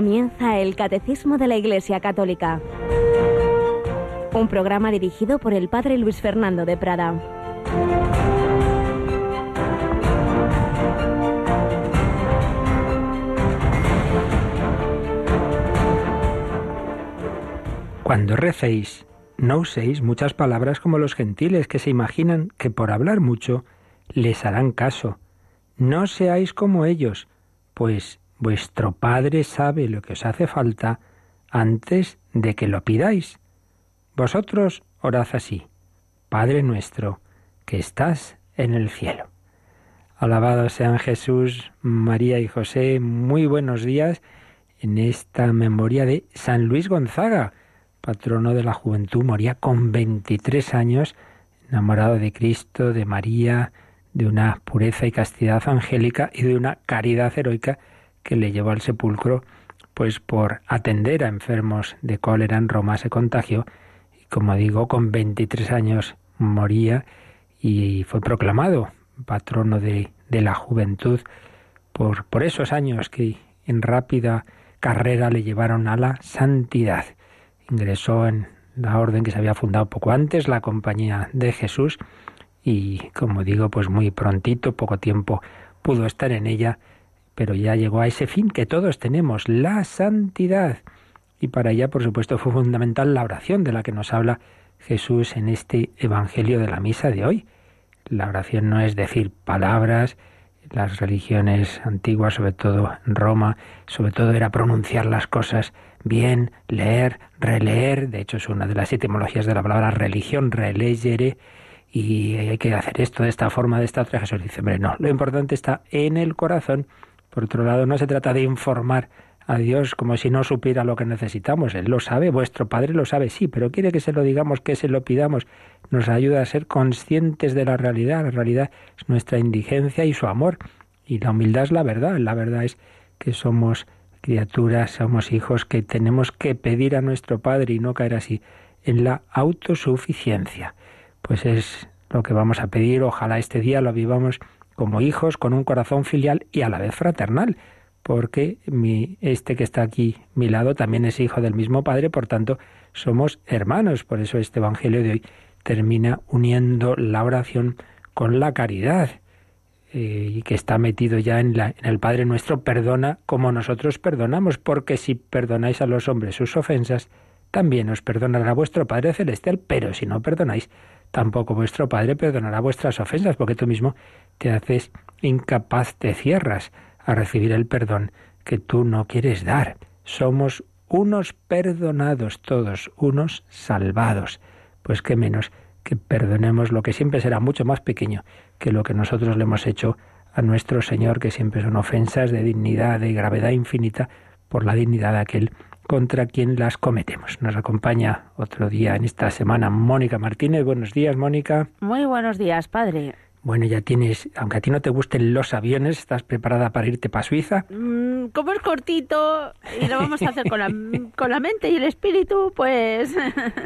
Comienza el Catecismo de la Iglesia Católica. Un programa dirigido por el Padre Luis Fernando de Prada. Cuando recéis, no uséis muchas palabras como los gentiles que se imaginan que por hablar mucho les harán caso. No seáis como ellos, pues vuestro Padre sabe lo que os hace falta antes de que lo pidáis. Vosotros orad así, Padre nuestro, que estás en el cielo. Alabados sean Jesús, María y José, muy buenos días en esta memoria de San Luis Gonzaga, patrono de la juventud, moría con 23 años, enamorado de Cristo, de María, de una pureza y castidad angélica y de una caridad heroica que le llevó al sepulcro, pues por atender a enfermos de cólera en Roma se contagió y como digo, con 23 años moría y fue proclamado patrono de, la juventud por, por esos años que en rápida carrera le llevaron a la santidad. Ingresó en la orden que se había fundado poco antes, la Compañía de Jesús, y como digo, pues muy prontito, poco tiempo pudo estar en ella pero ya llegó a ese fin que todos tenemos, la santidad. Y para ella, por supuesto, fue fundamental la oración de la que nos habla Jesús en este Evangelio de la Misa de hoy. La oración no es decir palabras, las religiones antiguas, sobre todo en Roma, sobre todo era pronunciar las cosas bien, leer, releer, de hecho es una de las etimologías de la palabra religión, releyere, y hay que hacer esto de esta forma, de esta otra. Jesús dice, hombre, no, lo importante está en el corazón por otro lado, no se trata de informar a Dios como si no supiera lo que necesitamos. Él lo sabe, vuestro Padre lo sabe, sí, pero quiere que se lo digamos, que se lo pidamos. Nos ayuda a ser conscientes de la realidad. La realidad es nuestra indigencia y su amor. Y la humildad es la verdad. La verdad es que somos criaturas, somos hijos que tenemos que pedir a nuestro Padre y no caer así en la autosuficiencia. Pues es lo que vamos a pedir. Ojalá este día lo vivamos como hijos con un corazón filial y a la vez fraternal, porque mi, este que está aquí mi lado también es hijo del mismo Padre, por tanto somos hermanos. Por eso este Evangelio de hoy termina uniendo la oración con la caridad. Eh, y que está metido ya en, la, en el Padre nuestro, perdona como nosotros perdonamos, porque si perdonáis a los hombres sus ofensas, también os perdonará vuestro Padre Celestial, pero si no perdonáis, tampoco vuestro Padre perdonará vuestras ofensas, porque tú mismo te haces incapaz, te cierras a recibir el perdón que tú no quieres dar. Somos unos perdonados todos, unos salvados. Pues qué menos que perdonemos lo que siempre será mucho más pequeño que lo que nosotros le hemos hecho a nuestro Señor, que siempre son ofensas de dignidad, de gravedad infinita, por la dignidad de aquel contra quien las cometemos. Nos acompaña otro día en esta semana Mónica Martínez. Buenos días, Mónica. Muy buenos días, padre. Bueno, ya tienes, aunque a ti no te gusten los aviones, ¿estás preparada para irte para Suiza? Mm, como es cortito y lo vamos a hacer con la, con la mente y el espíritu, pues...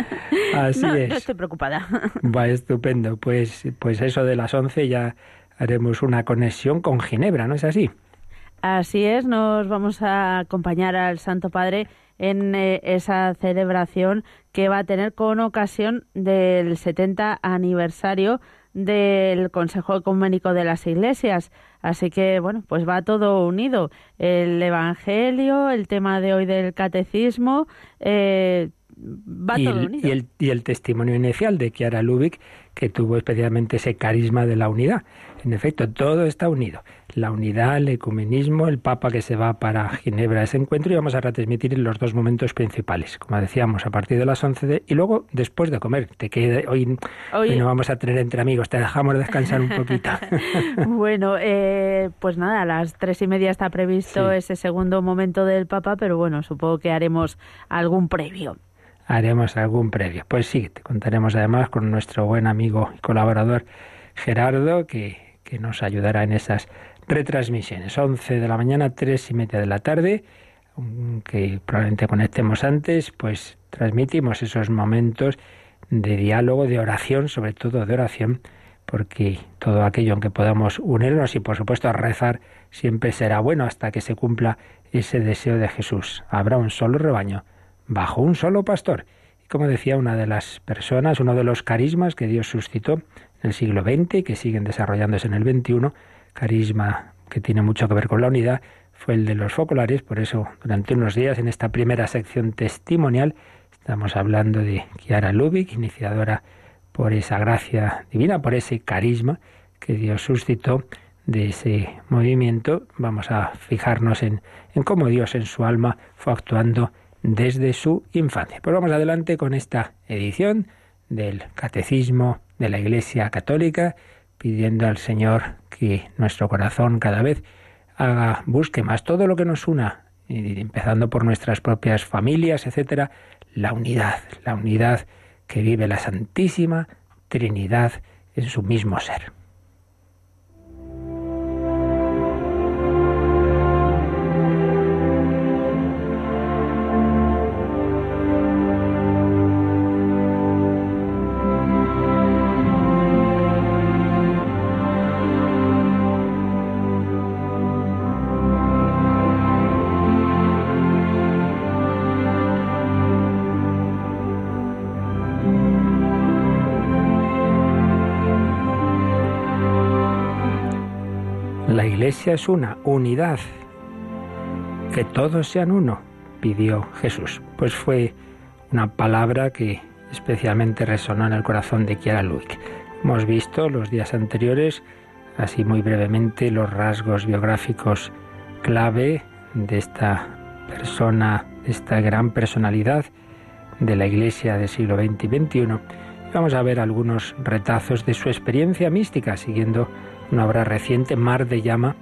Así es. No estoy preocupada. Va, estupendo. Pues, pues eso de las 11 ya haremos una conexión con Ginebra, ¿no es así? Así es, nos vamos a acompañar al Santo Padre en eh, esa celebración que va a tener con ocasión del 70 aniversario del Consejo Ecuménico de las Iglesias. Así que, bueno, pues va todo unido. El Evangelio, el tema de hoy del Catecismo, eh, va y todo el, unido. Y el, y el testimonio inicial de Chiara Lubick, que tuvo especialmente ese carisma de la unidad. En efecto, todo está unido. La unidad, el ecumenismo, el Papa que se va para Ginebra a ese encuentro y vamos a retransmitir los dos momentos principales, como decíamos, a partir de las 11 de, y luego después de comer. Te queda, hoy, hoy... hoy no vamos a tener entre amigos, te dejamos descansar un poquito. bueno, eh, pues nada, a las tres y media está previsto sí. ese segundo momento del Papa, pero bueno, supongo que haremos algún previo haremos algún previo. Pues sí, te contaremos además con nuestro buen amigo y colaborador Gerardo, que, que nos ayudará en esas retransmisiones. 11 de la mañana, 3 y media de la tarde, que probablemente conectemos antes, pues transmitimos esos momentos de diálogo, de oración, sobre todo de oración, porque todo aquello en que podamos unirnos y por supuesto rezar siempre será bueno hasta que se cumpla ese deseo de Jesús. Habrá un solo rebaño, bajo un solo pastor. Y como decía una de las personas, uno de los carismas que Dios suscitó en el siglo XX y que siguen desarrollándose en el XXI, carisma que tiene mucho que ver con la unidad, fue el de los focolares. Por eso, durante unos días, en esta primera sección testimonial, estamos hablando de Kiara Lubick, iniciadora por esa gracia divina, por ese carisma que Dios suscitó de ese movimiento. Vamos a fijarnos en, en cómo Dios en su alma fue actuando desde su infancia. Pues vamos adelante con esta edición del Catecismo de la Iglesia Católica, pidiendo al Señor que nuestro corazón cada vez haga, busque más todo lo que nos una, empezando por nuestras propias familias, etcétera, la unidad, la unidad que vive la Santísima Trinidad en su mismo ser. Es una unidad, que todos sean uno, pidió Jesús. Pues fue una palabra que especialmente resonó en el corazón de Kiara Luik. Hemos visto los días anteriores, así muy brevemente, los rasgos biográficos clave de esta persona, de esta gran personalidad de la Iglesia del siglo XX y XXI. Vamos a ver algunos retazos de su experiencia mística, siguiendo una obra reciente, Mar de Llama,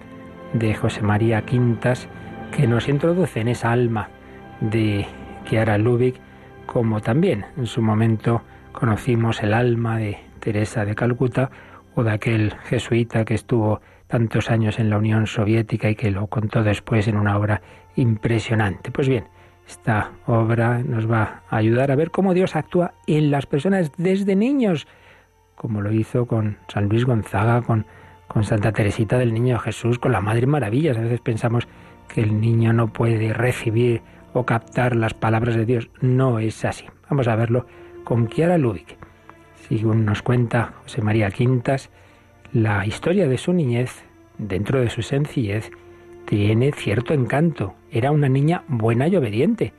de José María Quintas, que nos introduce en esa alma de Kiara Lubick, como también en su momento conocimos el alma de Teresa de Calcuta o de aquel jesuita que estuvo tantos años en la Unión Soviética y que lo contó después en una obra impresionante. Pues bien, esta obra nos va a ayudar a ver cómo Dios actúa en las personas desde niños, como lo hizo con San Luis Gonzaga, con con Santa Teresita del Niño Jesús, con la Madre Maravillas. A veces pensamos que el niño no puede recibir o captar las palabras de Dios. No es así. Vamos a verlo con Kiara Lubick. Según nos cuenta José María Quintas, la historia de su niñez, dentro de su sencillez, tiene cierto encanto. Era una niña buena y obediente,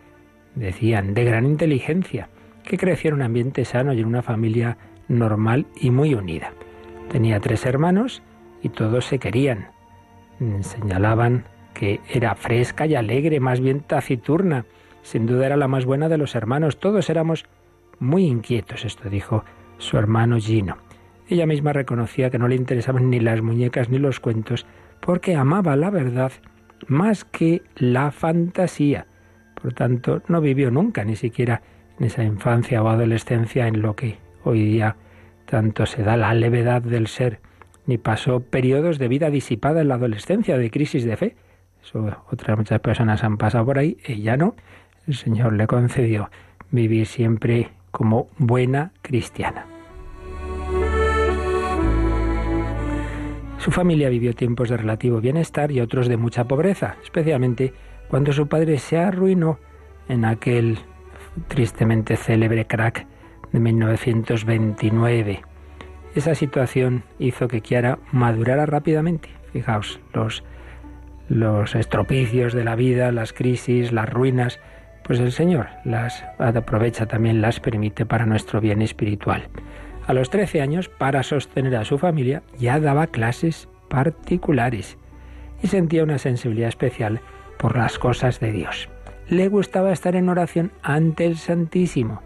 decían, de gran inteligencia, que creció en un ambiente sano y en una familia normal y muy unida. Tenía tres hermanos y todos se querían. Señalaban que era fresca y alegre, más bien taciturna. Sin duda era la más buena de los hermanos. Todos éramos muy inquietos, esto dijo su hermano Gino. Ella misma reconocía que no le interesaban ni las muñecas ni los cuentos, porque amaba la verdad más que la fantasía. Por tanto, no vivió nunca, ni siquiera en esa infancia o adolescencia en lo que hoy día tanto se da la levedad del ser ni pasó periodos de vida disipada en la adolescencia, de crisis de fe. Eso otras muchas personas han pasado por ahí, ella no. El Señor le concedió vivir siempre como buena cristiana. Su familia vivió tiempos de relativo bienestar y otros de mucha pobreza, especialmente cuando su padre se arruinó en aquel tristemente célebre crack de 1929. Esa situación hizo que Kiara madurara rápidamente. Fijaos, los, los estropicios de la vida, las crisis, las ruinas, pues el Señor las aprovecha también, las permite para nuestro bien espiritual. A los 13 años, para sostener a su familia, ya daba clases particulares y sentía una sensibilidad especial por las cosas de Dios. Le gustaba estar en oración ante el Santísimo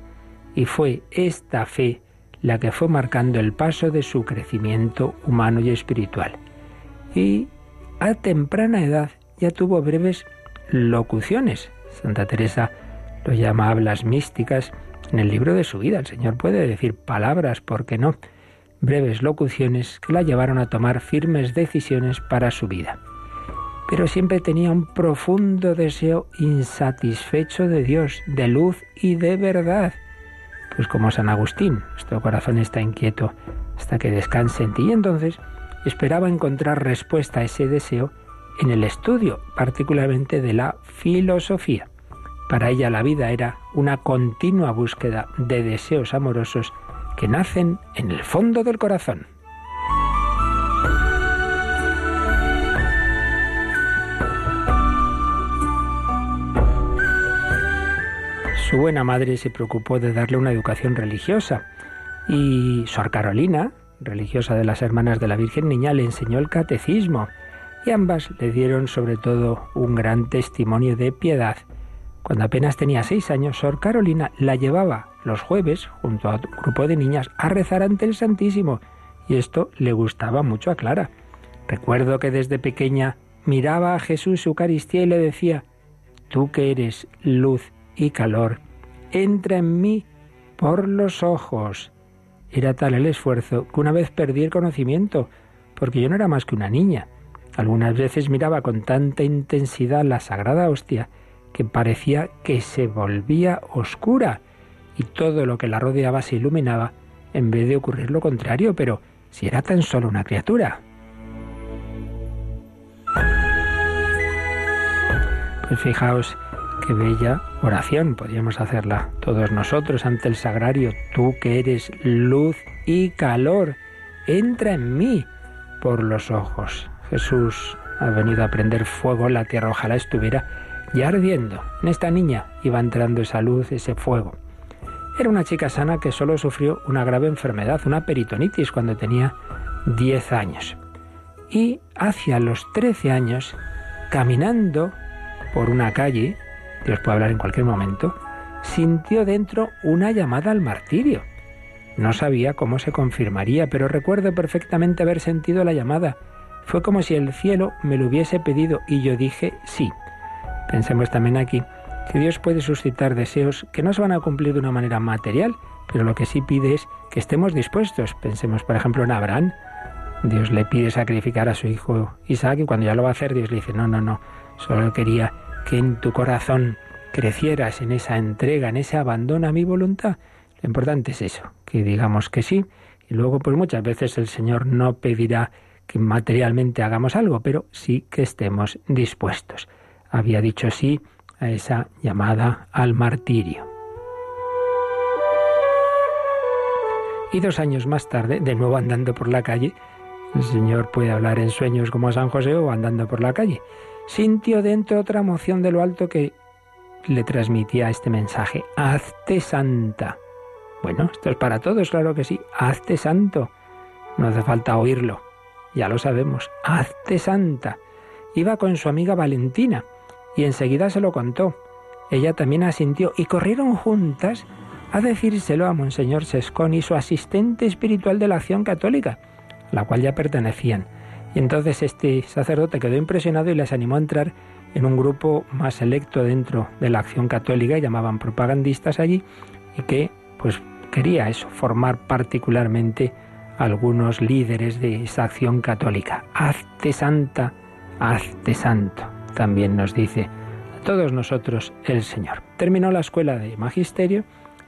y fue esta fe la que fue marcando el paso de su crecimiento humano y espiritual. Y a temprana edad ya tuvo breves locuciones. Santa Teresa lo llama hablas místicas en el libro de su vida. El Señor puede decir palabras, ¿por qué no? Breves locuciones que la llevaron a tomar firmes decisiones para su vida. Pero siempre tenía un profundo deseo insatisfecho de Dios, de luz y de verdad pues como San Agustín, nuestro corazón está inquieto hasta que descanse en ti. Y entonces esperaba encontrar respuesta a ese deseo en el estudio, particularmente de la filosofía. Para ella la vida era una continua búsqueda de deseos amorosos que nacen en el fondo del corazón. Su buena madre se preocupó de darle una educación religiosa y Sor Carolina, religiosa de las Hermanas de la Virgen Niña, le enseñó el catecismo y ambas le dieron sobre todo un gran testimonio de piedad. Cuando apenas tenía seis años, Sor Carolina la llevaba los jueves, junto a un grupo de niñas, a rezar ante el Santísimo, y esto le gustaba mucho a Clara. Recuerdo que desde pequeña miraba a Jesús Eucaristía y le decía, Tú que eres luz y calor, entra en mí por los ojos. Era tal el esfuerzo que una vez perdí el conocimiento, porque yo no era más que una niña. Algunas veces miraba con tanta intensidad la sagrada hostia que parecía que se volvía oscura y todo lo que la rodeaba se iluminaba en vez de ocurrir lo contrario, pero si era tan solo una criatura. Pues fijaos Qué bella oración podríamos hacerla todos nosotros ante el sagrario. Tú que eres luz y calor, entra en mí por los ojos. Jesús ha venido a prender fuego en la tierra, ojalá estuviera ya ardiendo. En esta niña iba entrando esa luz, ese fuego. Era una chica sana que solo sufrió una grave enfermedad, una peritonitis, cuando tenía 10 años. Y hacia los 13 años, caminando por una calle, Dios puede hablar en cualquier momento, sintió dentro una llamada al martirio. No sabía cómo se confirmaría, pero recuerdo perfectamente haber sentido la llamada. Fue como si el cielo me lo hubiese pedido y yo dije sí. Pensemos también aquí que Dios puede suscitar deseos que no se van a cumplir de una manera material, pero lo que sí pide es que estemos dispuestos. Pensemos, por ejemplo, en Abraham. Dios le pide sacrificar a su hijo Isaac y cuando ya lo va a hacer, Dios le dice, no, no, no, solo quería que en tu corazón crecieras en esa entrega, en ese abandono a mi voluntad. Lo importante es eso, que digamos que sí, y luego pues muchas veces el Señor no pedirá que materialmente hagamos algo, pero sí que estemos dispuestos. Había dicho sí a esa llamada al martirio. Y dos años más tarde, de nuevo andando por la calle, el Señor puede hablar en sueños como a San José o andando por la calle sintió dentro otra emoción de lo alto que le transmitía este mensaje. Hazte santa. Bueno, esto es para todos, claro que sí. Hazte santo. No hace falta oírlo. Ya lo sabemos. Hazte santa. Iba con su amiga Valentina y enseguida se lo contó. Ella también asintió y corrieron juntas a decírselo a Monseñor Sesconi, su asistente espiritual de la acción católica, a la cual ya pertenecían. Y entonces este sacerdote quedó impresionado y les animó a entrar en un grupo más selecto dentro de la acción católica, llamaban propagandistas allí, y que pues quería eso, formar particularmente algunos líderes de esa acción católica. Hazte santa, hazte santo, también nos dice a todos nosotros el Señor. Terminó la escuela de magisterio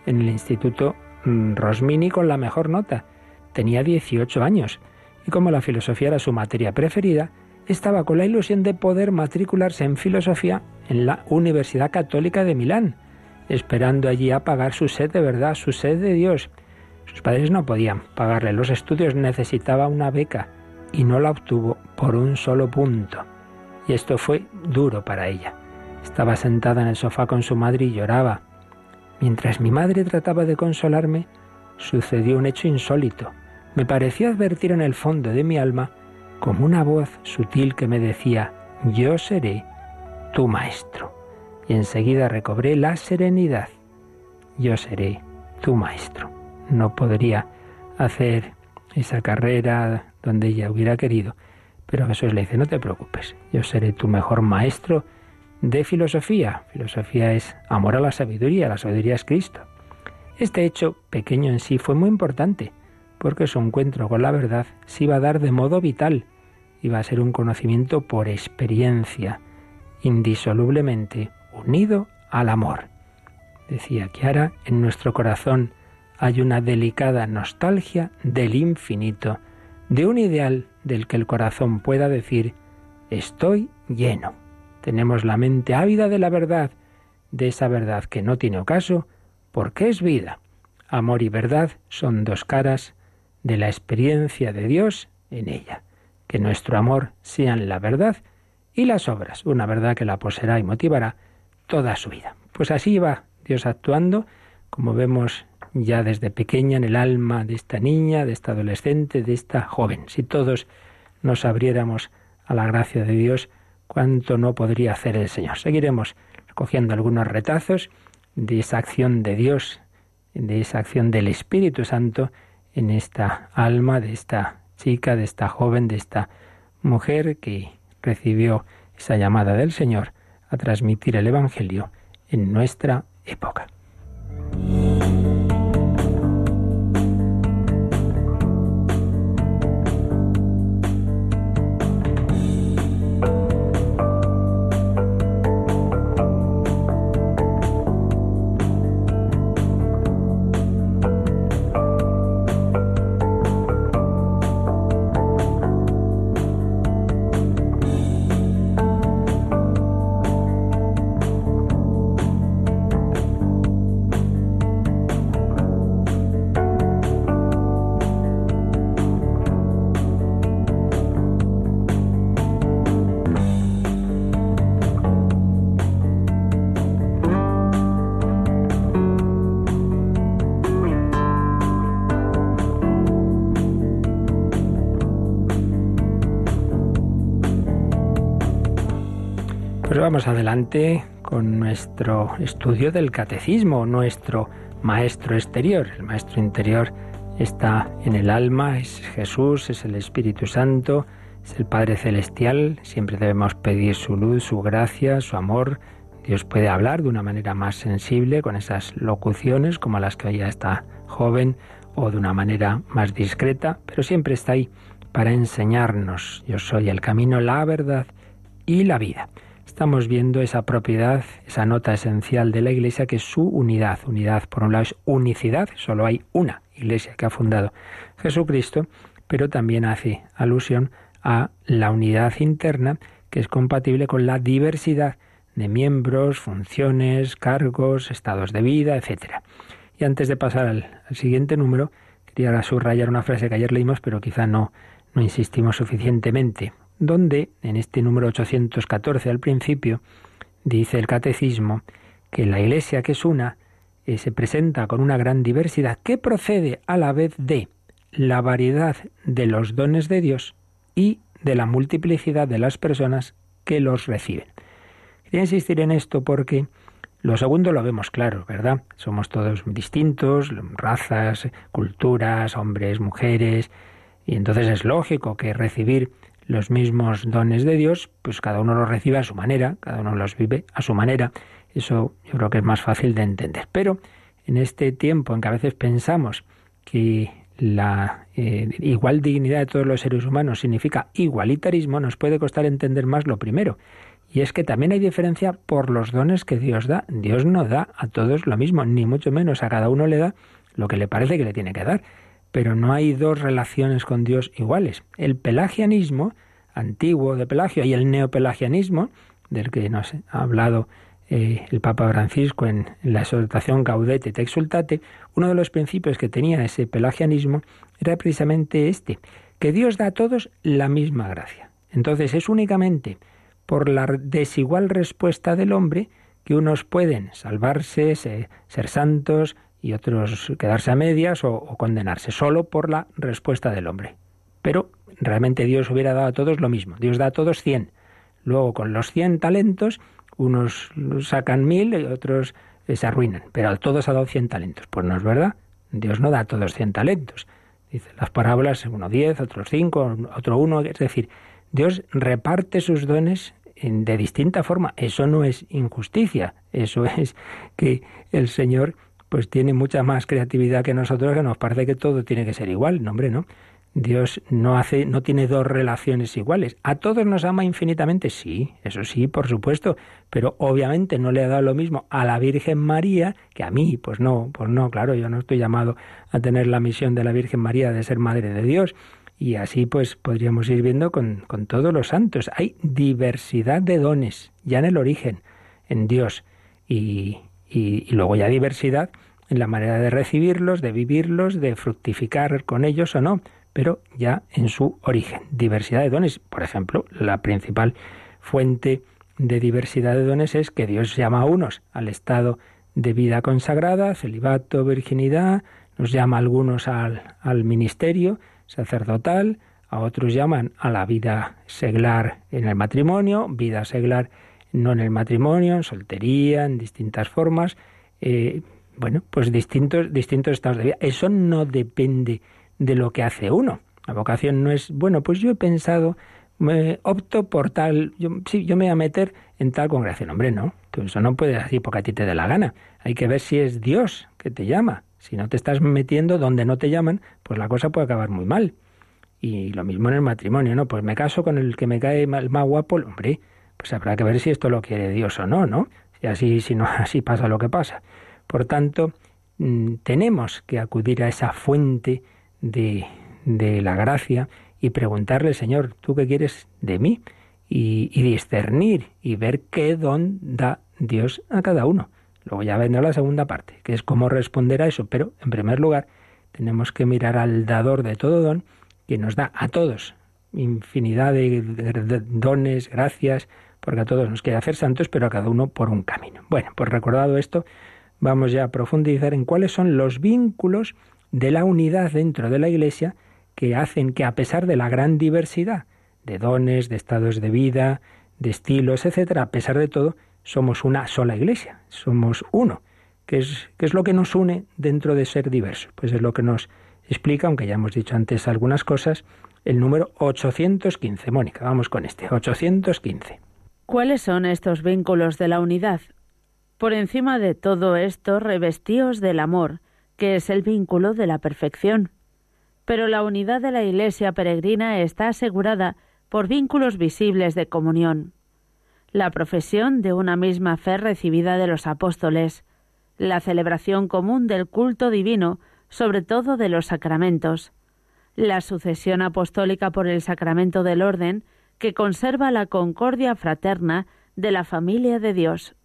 en el Instituto mm, Rosmini con la mejor nota. Tenía 18 años y como la filosofía era su materia preferida, estaba con la ilusión de poder matricularse en filosofía en la Universidad Católica de Milán, esperando allí a pagar su sed de verdad, su sed de Dios. Sus padres no podían pagarle los estudios, necesitaba una beca y no la obtuvo por un solo punto. Y esto fue duro para ella. Estaba sentada en el sofá con su madre y lloraba. Mientras mi madre trataba de consolarme, sucedió un hecho insólito me pareció advertir en el fondo de mi alma como una voz sutil que me decía, yo seré tu maestro. Y enseguida recobré la serenidad. Yo seré tu maestro. No podría hacer esa carrera donde ella hubiera querido, pero Jesús le dice, no te preocupes, yo seré tu mejor maestro de filosofía. Filosofía es amor a la sabiduría, la sabiduría es Cristo. Este hecho, pequeño en sí, fue muy importante porque su encuentro con la verdad se iba a dar de modo vital, iba a ser un conocimiento por experiencia, indisolublemente unido al amor. Decía Kiara, en nuestro corazón hay una delicada nostalgia del infinito, de un ideal del que el corazón pueda decir, estoy lleno. Tenemos la mente ávida de la verdad, de esa verdad que no tiene ocaso, porque es vida. Amor y verdad son dos caras de la experiencia de Dios en ella. Que nuestro amor sean la verdad y las obras, una verdad que la poseerá y motivará toda su vida. Pues así va Dios actuando, como vemos ya desde pequeña en el alma de esta niña, de esta adolescente, de esta joven. Si todos nos abriéramos a la gracia de Dios, cuánto no podría hacer el Señor. Seguiremos recogiendo algunos retazos de esa acción de Dios, de esa acción del Espíritu Santo en esta alma de esta chica, de esta joven, de esta mujer que recibió esa llamada del Señor a transmitir el Evangelio en nuestra época. Vamos adelante con nuestro estudio del catecismo, nuestro maestro exterior. El maestro interior está en el alma, es Jesús, es el Espíritu Santo, es el Padre Celestial. Siempre debemos pedir su luz, su gracia, su amor. Dios puede hablar de una manera más sensible, con esas locuciones como las que oía esta joven, o de una manera más discreta, pero siempre está ahí para enseñarnos. Yo soy el camino, la verdad y la vida estamos viendo esa propiedad, esa nota esencial de la Iglesia que es su unidad. Unidad, por un lado, es unicidad, solo hay una Iglesia que ha fundado Jesucristo, pero también hace alusión a la unidad interna que es compatible con la diversidad de miembros, funciones, cargos, estados de vida, etc. Y antes de pasar al, siguiente número, quería subrayar una frase que ayer leímos, pero quizá no, no insistimos suficientemente donde en este número 814 al principio dice el catecismo que la Iglesia que es una eh, se presenta con una gran diversidad que procede a la vez de la variedad de los dones de Dios y de la multiplicidad de las personas que los reciben. Quería insistir en esto porque lo segundo lo vemos claro, ¿verdad? Somos todos distintos, razas, culturas, hombres, mujeres, y entonces es lógico que recibir los mismos dones de Dios, pues cada uno los recibe a su manera, cada uno los vive a su manera. Eso yo creo que es más fácil de entender. Pero en este tiempo en que a veces pensamos que la eh, igual dignidad de todos los seres humanos significa igualitarismo, nos puede costar entender más lo primero. Y es que también hay diferencia por los dones que Dios da. Dios no da a todos lo mismo, ni mucho menos a cada uno le da lo que le parece que le tiene que dar pero no hay dos relaciones con Dios iguales. El pelagianismo antiguo de Pelagio y el neopelagianismo, del que nos ha hablado eh, el Papa Francisco en, la exhortación Gaudete et Exultate, uno de los principios que tenía ese pelagianismo era precisamente este, que Dios da a todos la misma gracia. Entonces es únicamente por la desigual respuesta del hombre que unos pueden salvarse, ser santos, y otros quedarse a medias o, condenarse, solo por la respuesta del hombre. Pero realmente Dios hubiera dado a todos lo mismo. Dios da a todos cien. Luego, con los cien talentos, unos sacan mil y otros se arruinan. Pero a todos ha dado cien talentos. Pues no es verdad. Dios no da a todos cien talentos. Dice las parábolas, uno diez, otros cinco, otro uno. Es decir, Dios reparte sus dones de distinta forma. Eso no es injusticia. Eso es que el Señor pues tiene mucha más creatividad que nosotros, que nos parece que todo tiene que ser igual. No, no. Dios no hace, no tiene dos relaciones iguales. ¿A todos nos ama infinitamente? Sí, eso sí, por supuesto. Pero obviamente no le ha dado lo mismo a la Virgen María que a mí. Pues no, pues no, claro, yo no estoy llamado a tener la misión de la Virgen María de ser madre de Dios. Y así pues podríamos ir viendo con, con todos los santos. Hay diversidad de dones, ya en el origen, en Dios. Y, y, luego ya diversidad en la manera de recibirlos, de vivirlos, de fructificar con ellos o no, pero ya en su origen. Diversidad de dones. Por ejemplo, la principal fuente de diversidad de dones es que Dios llama a unos al estado de vida consagrada, celibato, virginidad, nos llama a algunos al, al ministerio sacerdotal, a otros llaman a la vida seglar en el matrimonio, vida seglar no en el matrimonio, en soltería, en distintas formas. Eh, bueno, pues distintos, distintos estados de vida. Eso no depende de lo que hace uno. La vocación no es, bueno, pues yo he pensado, me opto por tal, yo, sí, yo me voy a meter en tal congregación. Hombre, no, tú eso no puedes decir porque a ti te dé la gana. Hay que ver si es Dios que te llama. Si no te estás metiendo donde no te llaman, pues la cosa puede acabar muy mal. Y lo mismo en el matrimonio, ¿no? Pues me caso con el que me cae más, más guapo, hombre, pues habrá que ver si esto lo quiere Dios o no, ¿no? Y así, si no, así pasa lo que pasa. Por tanto, mm, tenemos que acudir a esa fuente de, de la gracia y preguntarle, Señor, ¿tú qué quieres de mí? Y, y, discernir y ver qué don da Dios a cada uno. Luego ya vendrá la segunda parte, que es cómo responder a eso. Pero, en primer lugar, tenemos que mirar al dador de todo don, que nos da a todos infinidad de dones, gracias, porque a todos nos quiere hacer santos, pero a cada uno por un camino. Bueno, pues recordado esto, vamos ya a profundizar en cuáles son los vínculos de la unidad dentro de la Iglesia que hacen que a pesar de la gran diversidad de dones, de estados de vida, de estilos, etcétera, a pesar de todo, somos una sola Iglesia, somos uno. ¿Qué es, qué es lo que nos une dentro de ser diversos? Pues es lo que nos explica, aunque ya hemos dicho antes algunas cosas, el número 815. Mónica, vamos con este, 815. ¿Cuáles son estos vínculos de la unidad? Por encima de todo esto, revestíos del amor, que es el vínculo de la perfección. Pero la unidad de la Iglesia peregrina está asegurada por vínculos visibles de comunión. La profesión de una misma fe recibida de los apóstoles, la celebración común del culto divino, sobre todo de los sacramentos, la sucesión apostólica por el sacramento del orden, que conserva la concordia fraterna de la familia de Dios.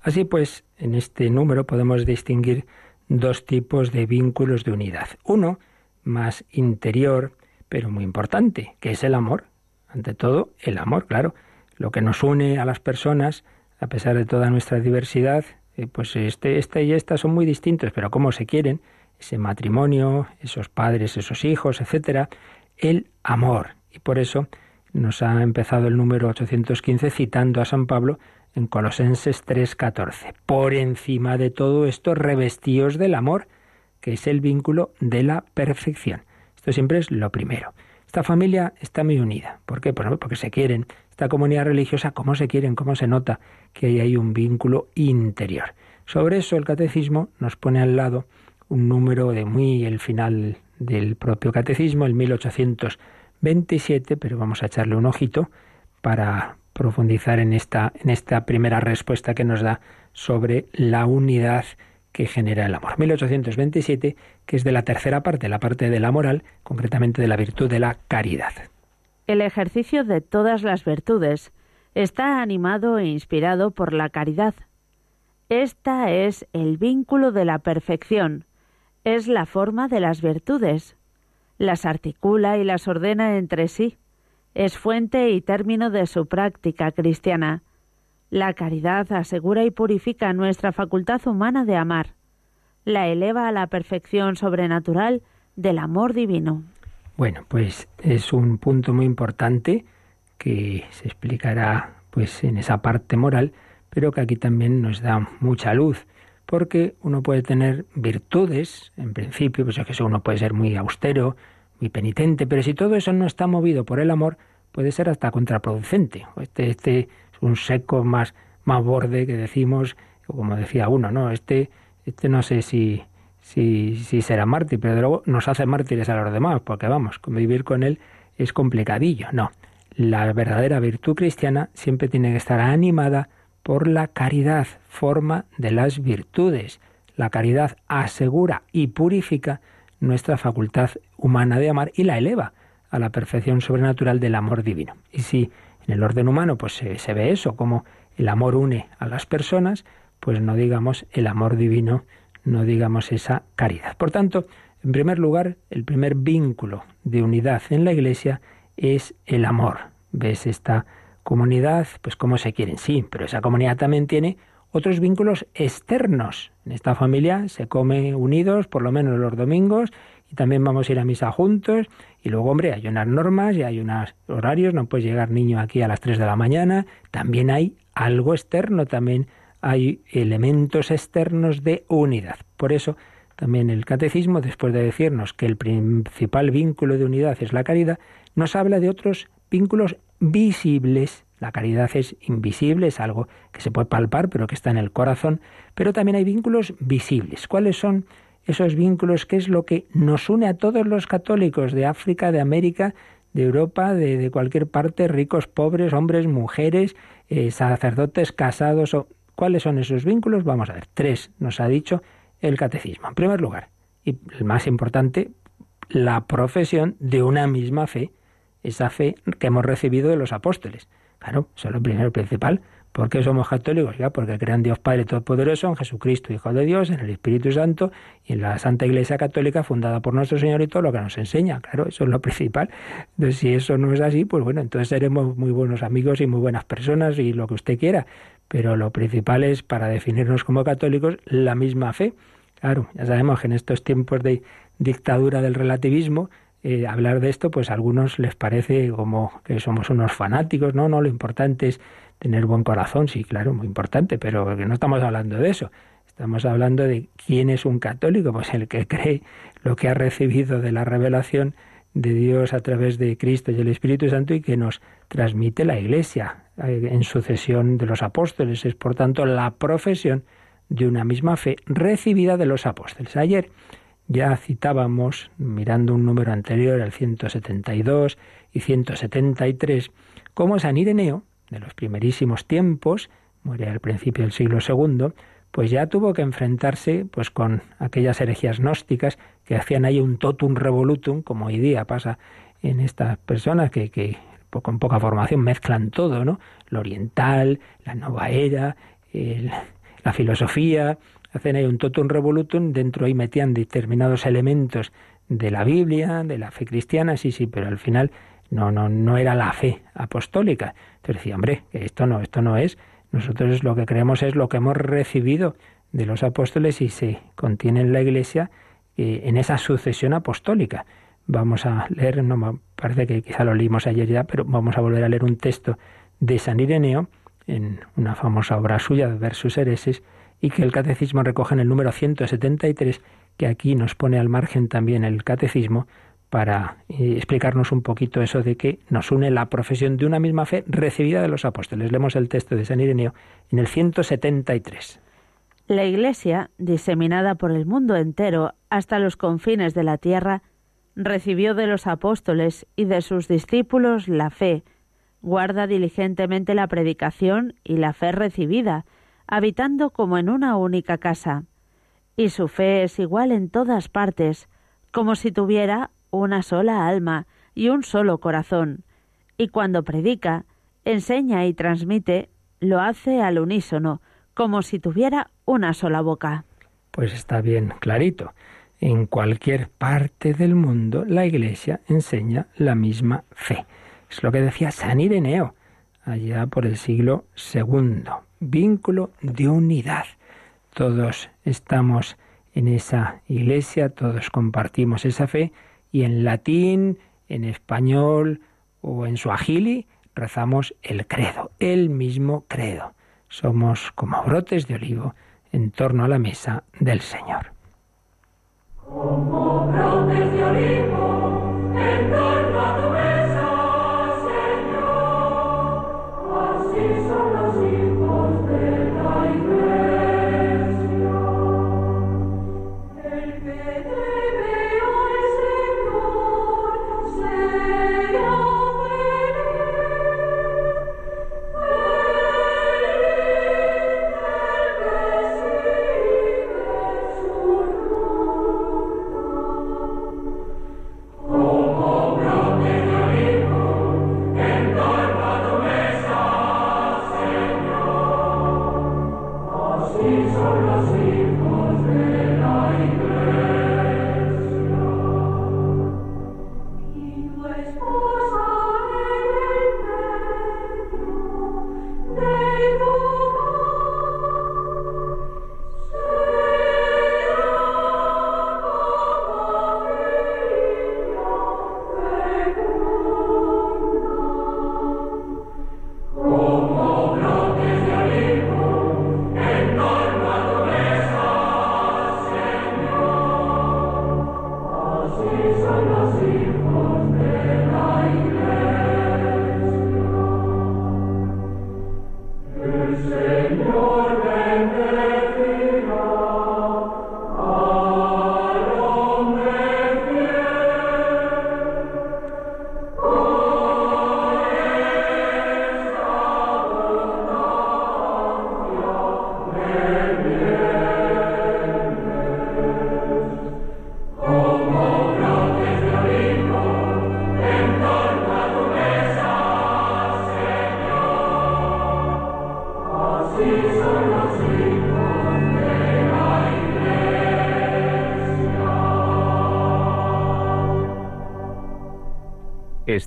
Así pues, en este número podemos distinguir dos tipos de vínculos de unidad. Uno, más interior, pero muy importante, que es el amor. Ante todo, el amor, claro. Lo que nos une a las personas, a pesar de toda nuestra diversidad, eh, pues este, este y esta son muy distintos, pero cómo se quieren, ese matrimonio, esos padres, esos hijos, etcétera, el amor. Y por eso nos ha empezado el número 815 citando a San Pablo en Colosenses 3:14. Por encima de todo esto, revestíos del amor, que es el vínculo de la perfección. Esto siempre es lo primero. Esta familia está muy unida. ¿Por qué? Porque se quieren. Esta comunidad religiosa, ¿cómo se quieren? ¿Cómo se nota que hay un vínculo interior? Sobre eso el catecismo nos pone al lado un número de muy el final del propio catecismo, el 1800 27, pero vamos a echarle un ojito para profundizar en esta, en esta primera respuesta que nos da sobre la unidad que genera el amor. 1827, que es de la tercera parte, la parte de la moral, concretamente de la virtud de la caridad. El ejercicio de todas las virtudes está animado e inspirado por la caridad. Esta es el vínculo de la perfección, es la forma de las virtudes las articula y las ordena entre sí. Es fuente y término de su práctica cristiana. La caridad asegura y purifica nuestra facultad humana de amar. La eleva a la perfección sobrenatural del amor divino. Bueno, pues es un punto muy importante que se explicará pues en esa parte moral, pero que aquí también nos da mucha luz, porque uno puede tener virtudes, en principio, pues es que uno puede ser muy austero, muy penitente, pero si todo eso no está movido por el amor, puede ser hasta contraproducente. Este, este es un seco más, más borde que decimos, como decía uno, ¿no? Este, este no sé si, si, si será mártir, pero luego nos hace mártires a los demás, porque vamos, convivir con él es complicadillo. No, la verdadera virtud cristiana siempre tiene que estar animada por la caridad, forma de las virtudes. La caridad asegura y purifica nuestra facultad humana de amar y la eleva a la perfección sobrenatural del amor divino. Y si en el orden humano pues se, se ve eso, como el amor une a las personas, pues no digamos el amor divino, no digamos esa caridad. Por tanto, en primer lugar, el primer vínculo de unidad en la Iglesia es el amor. ¿Ves esta comunidad? Pues cómo se quieren, sí, pero esa comunidad también tiene otros vínculos externos. En esta familia se come unidos por lo menos los domingos y también vamos a ir a misa juntos y luego, hombre, hay unas normas y hay unos horarios, no puede llegar niño aquí a las 3 de la mañana, también hay algo externo, también hay elementos externos de unidad. Por eso, también el catecismo, después de decirnos que el principal vínculo de unidad es la caridad, nos habla de otros vínculos visibles la caridad es invisible, es algo que se puede palpar, pero que está en el corazón. Pero también hay vínculos visibles. ¿Cuáles son esos vínculos? ¿Qué es lo que nos une a todos los católicos de África, de América, de Europa, de, cualquier parte, ricos, pobres, hombres, mujeres, eh, sacerdotes, casados? O, ¿Cuáles son esos vínculos? Vamos a ver. Tres nos ha dicho el catecismo. En primer lugar, y el más importante, la profesión de una misma fe, esa fe que hemos recibido de los apóstoles. Claro, eso es lo primero principal. ¿Por qué somos católicos? Ya, porque crean Dios Padre Todopoderoso, en Jesucristo, Hijo de Dios, en el Espíritu Santo y en la Santa Iglesia Católica fundada por nuestro Señor y todo lo que nos enseña. Claro, eso es lo principal. Entonces, si eso no es así, pues bueno, entonces seremos muy buenos amigos y muy buenas personas y lo que usted quiera. Pero lo principal es, para definirnos como católicos, la misma fe. Claro, ya sabemos que en estos tiempos de dictadura del relativismo, eh, hablar de esto, pues a algunos les parece como que somos unos fanáticos, no, no, lo importante es tener buen corazón, sí, claro, muy importante, pero no estamos hablando de eso. Estamos hablando de quién es un católico, pues el que cree lo que ha recibido de la revelación de Dios a través de Cristo y el Espíritu Santo y que nos transmite la Iglesia eh, en sucesión de los apóstoles. Es por tanto la profesión de una misma fe recibida de los apóstoles. Ayer ya citábamos, mirando un número anterior, el 172 y 173, cómo San Ireneo, de los primerísimos tiempos, muere al principio del siglo II, pues ya tuvo que enfrentarse pues con aquellas herejías gnósticas que hacían ahí un totum revolutum, como hoy día pasa en estas personas que, que con poca formación mezclan todo, ¿no? Lo oriental, la nueva era, la filosofía, hacen ahí un totum revolutum, dentro ahí metían determinados elementos de la Biblia, de la fe cristiana, sí, sí, pero al final no, no, no era la fe apostólica. Entonces decía, hombre, esto no, esto no es. Nosotros lo que creemos es lo que hemos recibido de los apóstoles y se contiene en la Iglesia eh, en esa sucesión apostólica. Vamos a leer, no parece que quizá lo leímos ayer ya, pero vamos a volver a leer un texto de San Ireneo en una famosa obra suya, Versus Hereses, y que el catecismo recoge en el número 173, que aquí nos pone al margen también el catecismo para eh, explicarnos un poquito eso de que nos une la profesión de una misma fe recibida de los apóstoles. Leemos el texto de San Ireneo en el 173. La Iglesia, diseminada por el mundo entero hasta los confines de la tierra, recibió de los apóstoles y de sus discípulos la fe, guarda diligentemente la predicación y la fe recibida, habitando como en una única casa, y su fe es igual en todas partes, como si tuviera una sola alma y un solo corazón, y cuando predica, enseña y transmite, lo hace al unísono, como si tuviera una sola boca. Pues está bien clarito. En cualquier parte del mundo la Iglesia enseña la misma fe. Es lo que decía San Ireneo allá por el siglo II vínculo de unidad. Todos estamos en esa iglesia, todos compartimos esa fe y en latín, en español o en suajili rezamos el credo, el mismo credo. Somos como brotes de olivo en torno a la mesa del Señor. Como brotes de olivo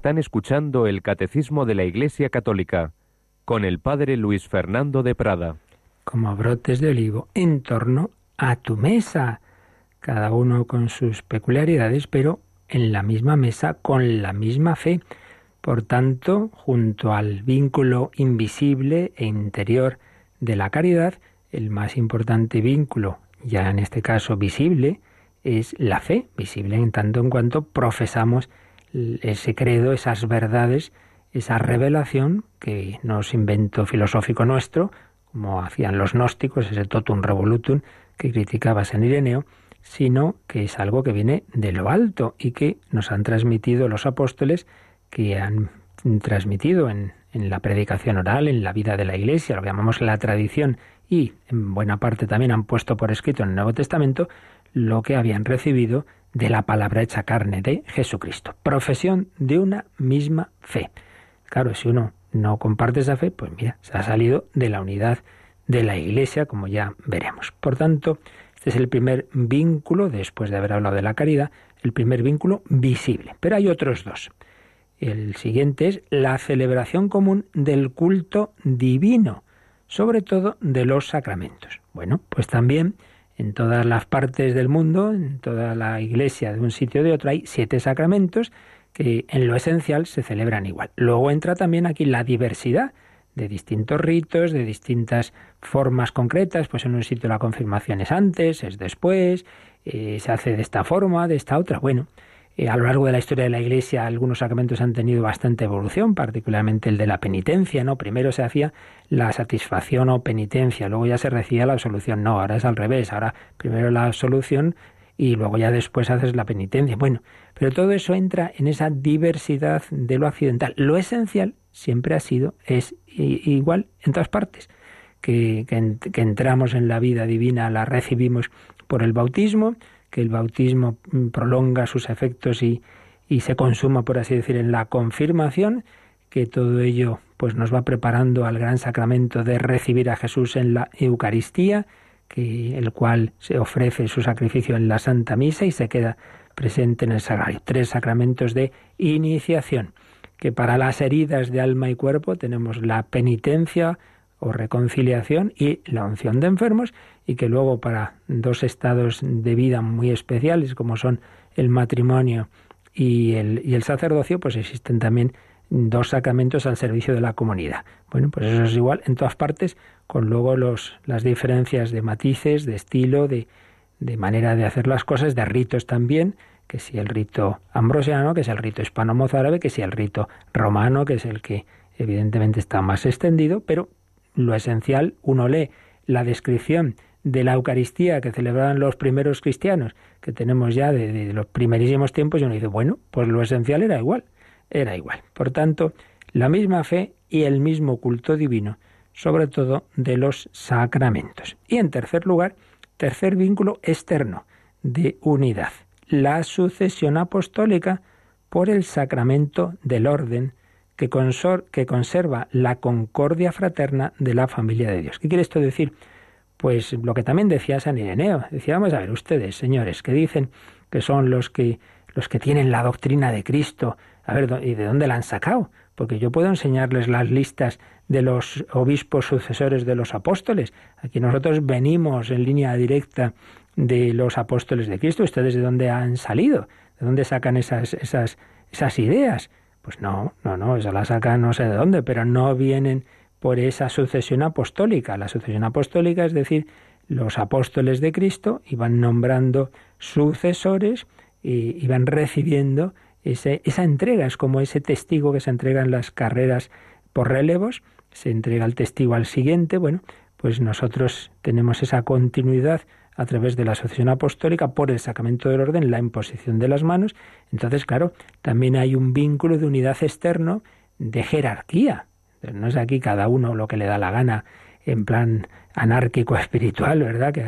Están escuchando el Catecismo de la Iglesia Católica con el Padre Luis Fernando de Prada. Como brotes de olivo en torno a tu mesa, cada uno con sus peculiaridades, pero en la misma mesa con la misma fe. Por tanto, junto al vínculo invisible e interior de la caridad, el más importante vínculo, ya en este caso visible, es la fe, visible en tanto en cuanto profesamos ese credo, esas verdades, esa revelación que no es invento filosófico nuestro, como hacían los gnósticos, ese totum revolutum que criticaba San Ireneo, sino que es algo que viene de lo alto y que nos han transmitido los apóstoles, que han transmitido en, en la predicación oral, en la vida de la Iglesia, lo que llamamos la tradición, y en buena parte también han puesto por escrito en el Nuevo Testamento lo que habían recibido de la palabra hecha carne de Jesucristo. Profesión de una misma fe. Claro, si uno no comparte esa fe, pues mira, se ha salido de la unidad de la Iglesia, como ya veremos. Por tanto, este es el primer vínculo, después de haber hablado de la caridad, el primer vínculo visible. Pero hay otros dos. El siguiente es la celebración común del culto divino, sobre todo de los sacramentos. Bueno, pues también en todas las partes del mundo, en toda la iglesia de un sitio o de otro, hay siete sacramentos que en lo esencial se celebran igual. Luego entra también aquí la diversidad de distintos ritos, de distintas formas concretas, pues en un sitio la confirmación es antes, es después, eh, se hace de esta forma, de esta otra. Bueno, eh, a lo largo de la historia de la Iglesia algunos sacramentos han tenido bastante evolución, particularmente el de la penitencia, ¿no? Primero se hacía la satisfacción o penitencia, luego ya se recibía la absolución. No, ahora es al revés, ahora primero la absolución y luego ya después haces la penitencia. Bueno, pero todo eso entra en esa diversidad de lo accidental. Lo esencial siempre ha sido, es igual en todas partes. que entramos en la vida divina, la recibimos por el bautismo, que el bautismo mm, prolonga sus efectos y, y se consuma, por así decir, en la confirmación, que todo ello pues nos va preparando al gran sacramento de recibir a Jesús en la Eucaristía, que el cual se ofrece su sacrificio en la Santa Misa y se queda presente en el sagrario. Tres sacramentos de iniciación, que para las heridas de alma y cuerpo tenemos la penitencia o reconciliación y la unción de enfermos y que luego para dos estados de vida muy especiales como son el matrimonio y el, y el sacerdocio, pues existen también dos sacramentos al servicio de la comunidad. Bueno, pues eso es igual en todas partes, con luego los, las diferencias de matices, de estilo, de, de manera de hacer las cosas, de ritos también, que si el rito ambrosiano, que es el rito hispano-mozárabe, que si el rito romano, que es el que evidentemente está más extendido, pero lo esencial, uno lee la descripción de la Eucaristía que celebraban los primeros cristianos, que tenemos ya de, los primerísimos tiempos, y uno dice, bueno, pues lo esencial era igual, era igual. Por tanto, la misma fe y el mismo culto divino, sobre todo de los sacramentos. Y en tercer lugar, tercer vínculo externo de unidad, la sucesión apostólica por el sacramento del orden que, que conserva la concordia fraterna de la familia de Dios. ¿Qué quiere esto decir? Pues lo que también decía San Ireneo, decía, vamos a ver ustedes, señores, que dicen que son los que los que tienen la doctrina de Cristo, a ver, ¿y de dónde la han sacado? Porque yo puedo enseñarles las listas de los obispos sucesores de los apóstoles. Aquí nosotros venimos en línea directa de los apóstoles de Cristo. ¿Ustedes de dónde han salido? ¿De dónde sacan esas, esas, esas ideas? Pues no, no, no, eso la sacan no sé de dónde, pero no vienen por esa sucesión apostólica. La sucesión apostólica es decir, los apóstoles de Cristo iban nombrando sucesores y iban recibiendo ese, esa entrega. Es como ese testigo que se entrega en las carreras por relevos, se entrega el testigo al siguiente. Bueno, pues nosotros tenemos esa continuidad a través de la sucesión apostólica por el sacramento del orden, la imposición de las manos. Entonces, claro, también hay un vínculo de unidad externo de jerarquía. No es aquí cada uno lo que le da la gana en plan anárquico espiritual, ¿verdad? Que,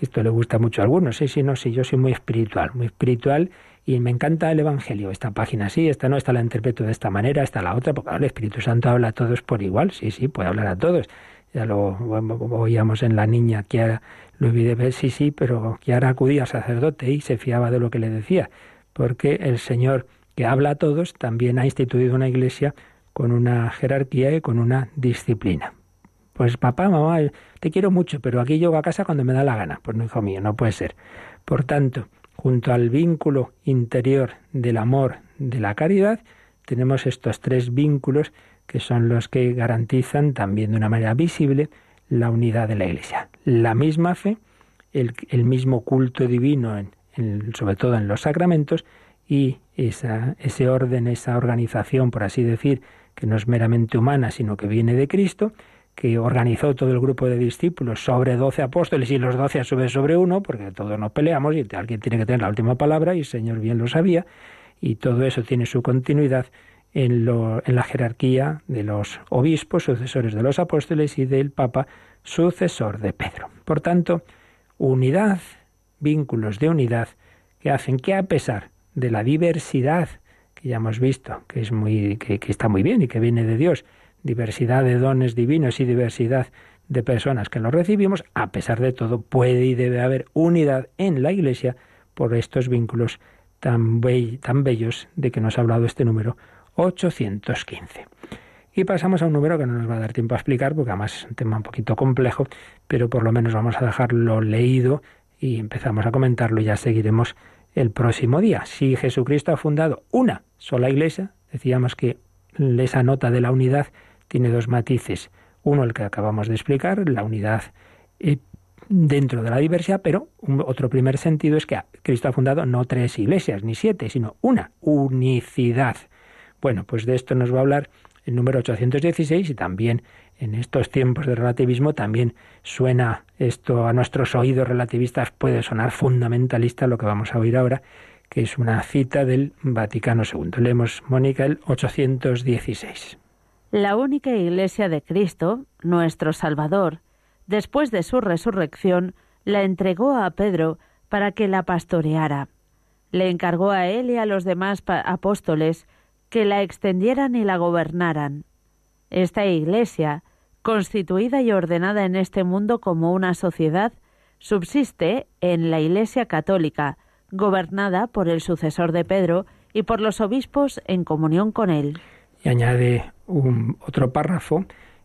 esto le gusta mucho a algunos. Sí, sí, no, sí, yo soy muy espiritual, muy espiritual y me encanta el Evangelio. Esta página sí, esta no, esta la interpreto de esta manera, esta la otra, porque el Espíritu Santo habla a todos por igual. Sí, sí, puede hablar a todos. Ya lo oíamos en la niña Kiara ver, sí, sí, pero Kiara acudía al sacerdote y se fiaba de lo que le decía, porque el Señor que habla a todos, también ha instituido una iglesia con una jerarquía y con una disciplina. Pues papá, mamá, te quiero mucho, pero aquí llego a casa cuando me da la gana. Pues no, hijo mío, no puede ser. Por tanto, junto al vínculo interior del amor, de la caridad, tenemos estos tres vínculos que son los que garantizan también de una manera visible la unidad de la Iglesia. La misma fe, el, mismo culto divino, en, sobre todo en los sacramentos, y esa, ese orden, esa organización, por así decir, que no es meramente humana, sino que viene de Cristo, que organizó todo el grupo de discípulos sobre doce apóstoles y los doce a su vez sobre uno, porque todos nos peleamos y alguien tiene que tener la última palabra y el Señor bien lo sabía, y todo eso tiene su continuidad en, lo, en la jerarquía de los obispos, sucesores de los apóstoles y del Papa, sucesor de Pedro. Por tanto, unidad, vínculos de unidad que hacen que a pesar de la diversidad que ya hemos visto, que es muy, que, está muy bien y que viene de Dios, diversidad de dones divinos y diversidad de personas que los recibimos, a pesar de todo, puede y debe haber unidad en la Iglesia por estos vínculos tan, tan bellos de que nos ha hablado este número 815. Y pasamos a un número que no nos va a dar tiempo a explicar, porque además es un tema un poquito complejo, pero por lo menos vamos a dejarlo leído y empezamos a comentarlo y ya seguiremos el próximo día. Si Jesucristo ha fundado una sola iglesia, decíamos que esa nota de la unidad tiene dos matices. Uno, el que acabamos de explicar, la unidad eh, dentro de la diversidad, pero otro primer sentido es que Cristo ha fundado no tres iglesias ni siete, sino una unicidad. Bueno, pues de esto nos va a hablar el número 816 y también en estos tiempos de relativismo también suena esto a nuestros oídos relativistas, puede sonar fundamentalista lo que vamos a oír ahora, que es una cita del Vaticano II. Leemos, Mónica, el 816. La única Iglesia de Cristo, nuestro Salvador, después de su resurrección, la entregó a Pedro para que la pastoreara. Le encargó a él y a los demás apóstoles que la extendieran y la gobernaran. Esta Iglesia, constituida y ordenada en este mundo como una sociedad, subsiste en la Iglesia católica, gobernada por el sucesor de Pedro y por los obispos en comunión con él. Y añade un, otro párrafo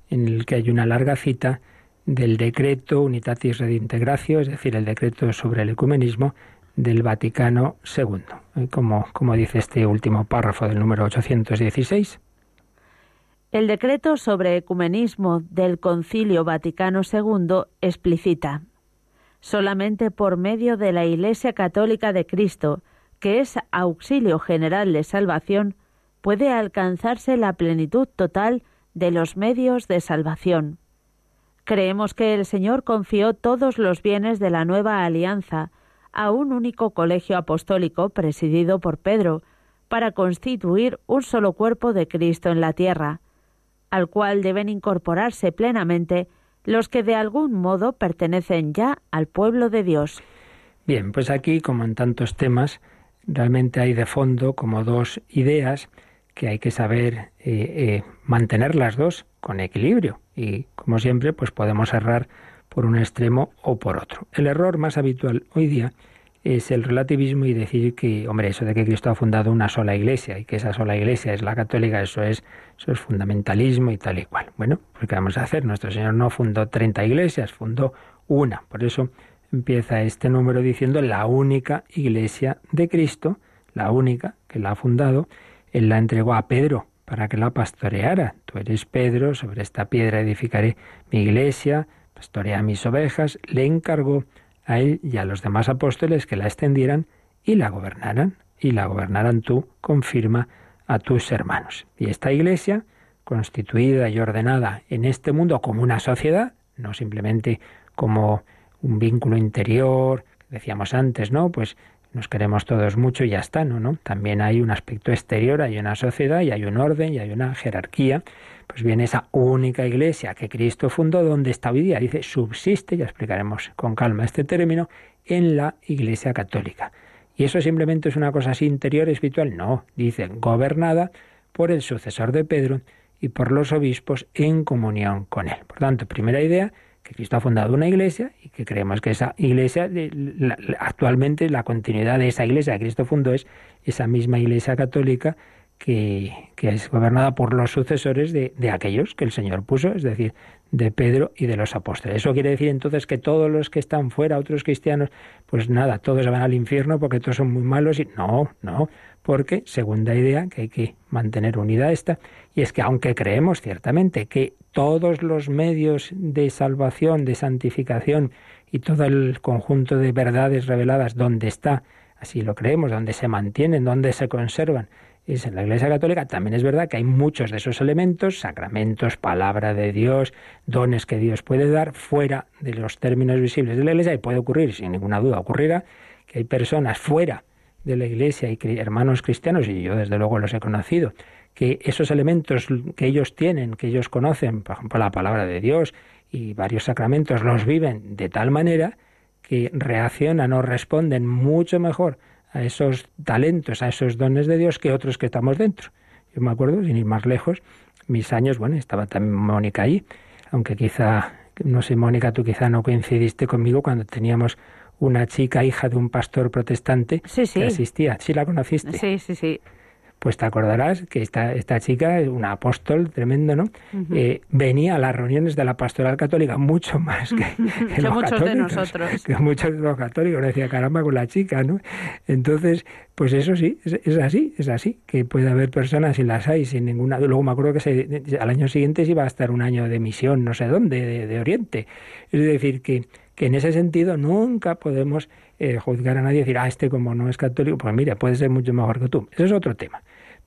en el que hay una larga cita del decreto Unitatis Redintegratio, es decir, el decreto sobre el ecumenismo del Vaticano II, eh, como, como dice este último párrafo del número 816. El decreto sobre ecumenismo del Concilio Vaticano II explicita solamente por medio de la Iglesia Católica de Cristo, que es auxilio general de salvación, puede alcanzarse la plenitud total de los medios de salvación. Creemos que el Señor confió todos los bienes de la nueva alianza a un único colegio apostólico presidido por Pedro, para constituir un solo cuerpo de Cristo en la tierra, al cual deben incorporarse plenamente los que de algún modo pertenecen ya al pueblo de Dios. Bien, pues aquí, como en tantos temas, realmente hay de fondo como dos ideas que hay que saber eh, eh, mantener las dos con equilibrio. Y como siempre, pues podemos errar por un extremo o por otro. El error más habitual hoy día es el relativismo y decir que, hombre, eso de que Cristo ha fundado una sola iglesia y que esa sola iglesia es la católica, eso es, eso es fundamentalismo y tal y cual. Bueno, pues ¿qué vamos a hacer? Nuestro Señor no fundó 30 iglesias, fundó una. Por eso empieza este número diciendo la única iglesia de Cristo, la única que la ha fundado, Él la entregó a Pedro para que la pastoreara. Tú eres Pedro, sobre esta piedra edificaré mi iglesia, pastorea mis ovejas, le encargó a él y a los demás apóstoles que la extendieran y la gobernaran, y la gobernaran tú, confirma a tus hermanos. Y esta iglesia, constituida y ordenada en este mundo como una sociedad, no simplemente como un vínculo interior, decíamos antes, ¿no? Pues nos queremos todos mucho y ya está, ¿no? ¿no? También hay un aspecto exterior, hay una sociedad y hay un orden y hay una jerarquía. Pues bien, esa única iglesia que Cristo fundó, donde está hoy día, dice, subsiste, ya explicaremos con calma este término, en la iglesia católica. ¿Y eso simplemente es una cosa así interior, espiritual? No, dice, gobernada por el sucesor de Pedro y por los obispos en comunión con él. Por tanto, primera idea, que Cristo ha fundado una iglesia y que creemos que esa iglesia, actualmente la continuidad de esa iglesia que Cristo fundó es esa misma iglesia católica que, es gobernada por los sucesores de, de, aquellos que el Señor puso, es decir, de Pedro y de los apóstoles. Eso quiere decir entonces que todos los que están fuera, otros cristianos, pues nada, todos van al infierno porque todos son muy malos y no, no, porque segunda idea que hay que mantener unida esta y es que aunque creemos ciertamente que todos los medios de salvación, de santificación y todo el conjunto de verdades reveladas donde está, así lo creemos, donde se mantienen, donde se conservan, es en la Iglesia Católica, también es verdad que hay muchos de esos elementos, sacramentos, palabra de Dios, dones que Dios puede dar fuera de los términos visibles de la Iglesia. Y puede ocurrir, sin ninguna duda ocurrirá, que hay personas fuera de la Iglesia y hermanos cristianos, y yo desde luego los he conocido, que esos elementos que ellos tienen, que ellos conocen, por ejemplo la palabra de Dios y varios sacramentos, los viven de tal manera que reaccionan o responden mucho mejor a esos talentos, a esos dones de Dios que otros que estamos dentro. Yo me acuerdo, sin ir más lejos, mis años, bueno, estaba también Mónica ahí, aunque quizá, no sé, Mónica, tú quizá no coincidiste conmigo cuando teníamos una chica hija de un pastor protestante que asistía. ¿Sí la conociste? Sí, sí, sí pues te acordarás que esta, esta chica, un apóstol tremendo, ¿no? Eh, venía a las reuniones de la pastoral católica mucho más que, los muchos de nosotros. Que muchos de los católicos. Decía, caramba, con la chica, ¿no? Entonces, pues eso sí, es, así, es así, que puede haber personas y las hay sin ninguna... Luego me acuerdo que al año siguiente se iba a estar un año de misión, no sé dónde, de, Oriente. Es decir, que, que en ese sentido nunca podemos eh, juzgar a nadie y decir, ah, este como no es católico, pues mira, puede ser mucho mejor que tú. Eso es otro tema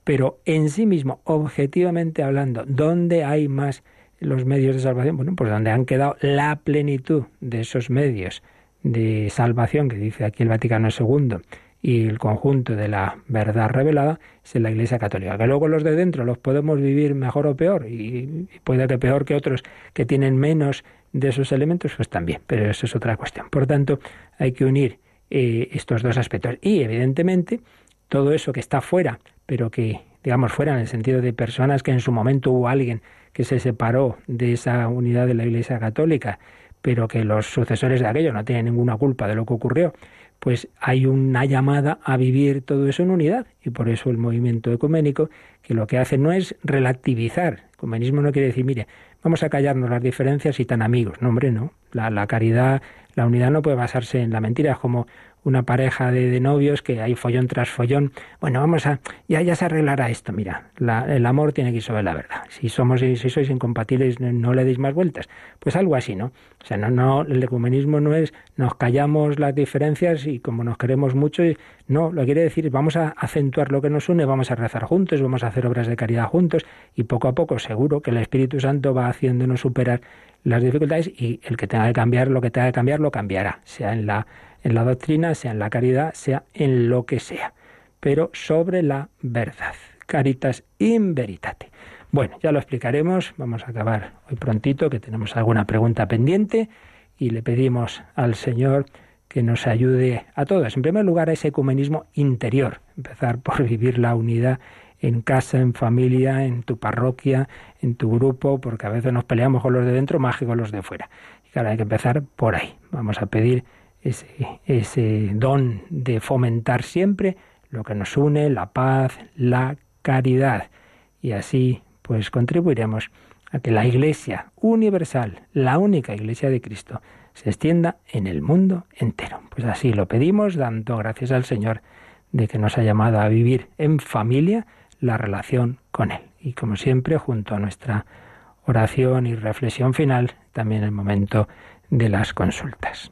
pero en sí mismo, objetivamente hablando, ¿dónde hay más los medios de salvación? Bueno, pues donde han quedado la plenitud de esos medios de salvación que dice aquí el Vaticano II y el conjunto de la verdad revelada es en la Iglesia Católica. Que luego los de dentro los podemos vivir mejor o peor y, puede que peor que otros que tienen menos de esos elementos, pues también, pero eso es otra cuestión. Por tanto, hay que unir eh, estos dos aspectos y evidentemente todo eso que está fuera pero que, digamos, fuera en el sentido de personas que en su momento hubo alguien que se separó de esa unidad de la Iglesia Católica, pero que los sucesores de aquello no tienen ninguna culpa de lo que ocurrió, pues hay una llamada a vivir todo eso en unidad. Y por eso el movimiento ecuménico, que lo que hace no es relativizar. Ecumenismo no quiere decir, mire, vamos a callarnos las diferencias y tan amigos. No, hombre, no. La, la caridad, la unidad no puede basarse en la mentira. Es como una pareja de, novios que hay follón tras follón. Bueno, vamos a, ya, ya se arreglará esto. Mira, el amor tiene que ir sobre la verdad. Si somos, si sois incompatibles, no, le deis más vueltas. Pues algo así, ¿no? O sea, no, no, el ecumenismo no es nos callamos las diferencias y como nos queremos mucho, no, lo quiere decir vamos a acentuar lo que nos une, vamos a rezar juntos, vamos a hacer obras de caridad juntos y poco a poco seguro que el Espíritu Santo va haciéndonos superar las dificultades y el que tenga que cambiar lo que tenga que cambiar lo cambiará, sea en la en la doctrina, sea en la caridad, sea en lo que sea, pero sobre la verdad. Caritas in veritate. Bueno, ya lo explicaremos, vamos a acabar hoy prontito, que tenemos alguna pregunta pendiente y le pedimos al Señor que nos ayude a todos. En primer lugar, a ese ecumenismo interior, empezar por vivir la unidad en casa, en familia, en tu parroquia, en tu grupo, porque a veces nos peleamos con los de dentro más que con los de fuera. Y claro, hay que empezar por ahí. Vamos a pedir ese, don de fomentar siempre lo que nos une, la paz, la caridad. Y así pues contribuiremos a que la Iglesia universal, la única Iglesia de Cristo, se extienda en el mundo entero. Pues así lo pedimos, dando gracias al Señor de que nos ha llamado a vivir en familia la relación con Él. Y como siempre, junto a nuestra oración y reflexión final, también el momento de las consultas.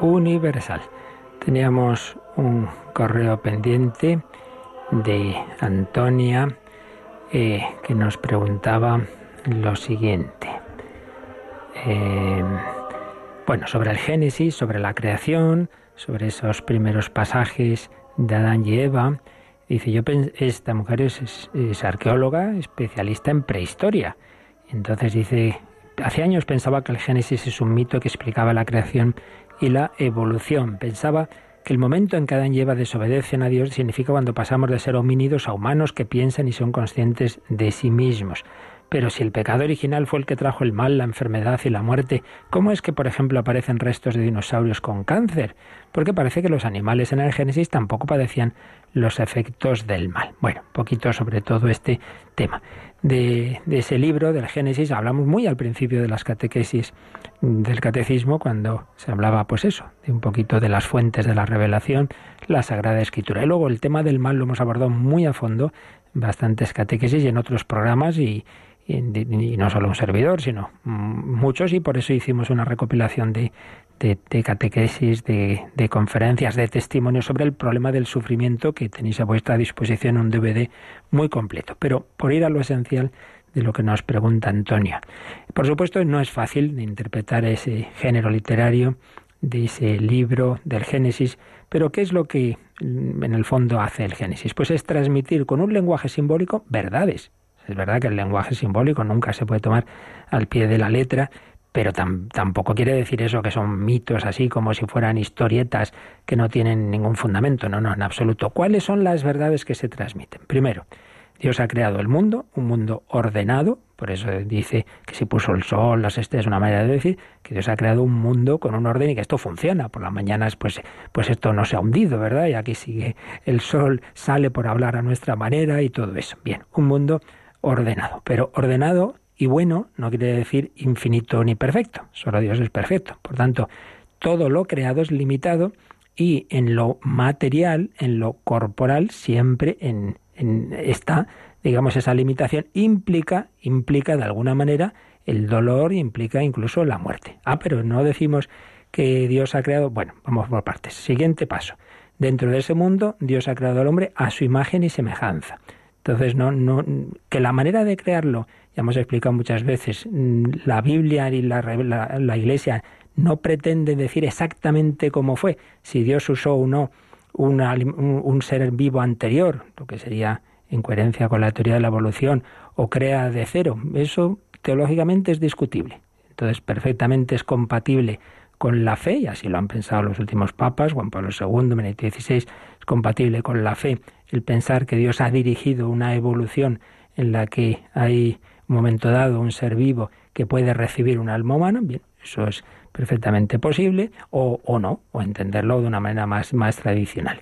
Universal. Teníamos un correo pendiente de Antonia eh, que nos preguntaba lo siguiente. Eh, bueno, sobre el Génesis, sobre la creación, sobre esos primeros pasajes de Adán y Eva. Dice, yo esta mujer es, es arqueóloga, especialista en prehistoria. Entonces dice, hace años pensaba que el Génesis es un mito que explicaba la creación y la evolución. Pensaba que el momento en que Adán y Eva desobedecen a Dios significa cuando pasamos de ser homínidos a humanos que piensan y son conscientes de sí mismos. Pero si el pecado original fue el que trajo el mal, la enfermedad y la muerte, ¿cómo es que, por ejemplo, aparecen restos de dinosaurios con cáncer? Porque parece que los animales en el Génesis tampoco padecían los efectos del mal. Bueno, poquito sobre todo este tema. De, ese libro, del Génesis, hablamos muy al principio de las catequesis del catecismo, cuando se hablaba, pues eso, de un poquito de las fuentes de la revelación, la Sagrada Escritura. Y luego el tema del mal lo hemos abordado muy a fondo, bastantes catequesis y en otros programas y, y, no solo un servidor, sino muchos, y por eso hicimos una recopilación de, de, catequesis, de, de, conferencias, de testimonios sobre el problema del sufrimiento que tenéis a vuestra disposición un DVD muy completo. Pero por ir a lo esencial de lo que nos pregunta Antonio. Por supuesto, no es fácil interpretar ese género literario de ese libro del Génesis, pero ¿qué es lo que en el fondo hace el Génesis? Pues es transmitir con un lenguaje simbólico verdades, es verdad que el lenguaje simbólico nunca se puede tomar al pie de la letra, pero tampoco quiere decir eso que son mitos así como si fueran historietas que no tienen ningún fundamento. No, no, en absoluto. ¿Cuáles son las verdades que se transmiten? Primero, Dios ha creado el mundo, un mundo ordenado, por eso dice que si puso el sol, las estrellas, es una manera de decir que Dios ha creado un mundo con un orden y que esto funciona. Por las mañanas, pues, pues esto no se ha hundido, ¿verdad? Y aquí sigue el sol, sale por hablar a nuestra manera y todo eso. Bien, un mundo ordenado. Pero ordenado y bueno no quiere decir infinito ni perfecto. Solo Dios es perfecto. Por tanto, todo lo creado es limitado y en lo material, en lo corporal, siempre en, en está, digamos, esa limitación implica, implica de alguna manera el dolor, implica incluso la muerte. Ah, pero no decimos que Dios ha creado. Bueno, vamos por partes. Siguiente paso. Dentro de ese mundo, Dios ha creado al hombre a su imagen y semejanza. Entonces, no, no, que la manera de crearlo, ya hemos explicado muchas veces, la Biblia y la, la, Iglesia no pretenden decir exactamente cómo fue, si Dios usó o no un, ser vivo anterior, lo que sería en coherencia con la teoría de la evolución, o crea de cero. Eso teológicamente es discutible. Entonces, perfectamente es compatible con la fe, y así lo han pensado los últimos papas, Juan Pablo II, Benedicto XVI, es compatible con la fe el pensar que Dios ha dirigido una evolución en la que hay un momento dado un ser vivo que puede recibir un alma humana, bien, eso es perfectamente posible, o, o no, o entenderlo de una manera más, más tradicional.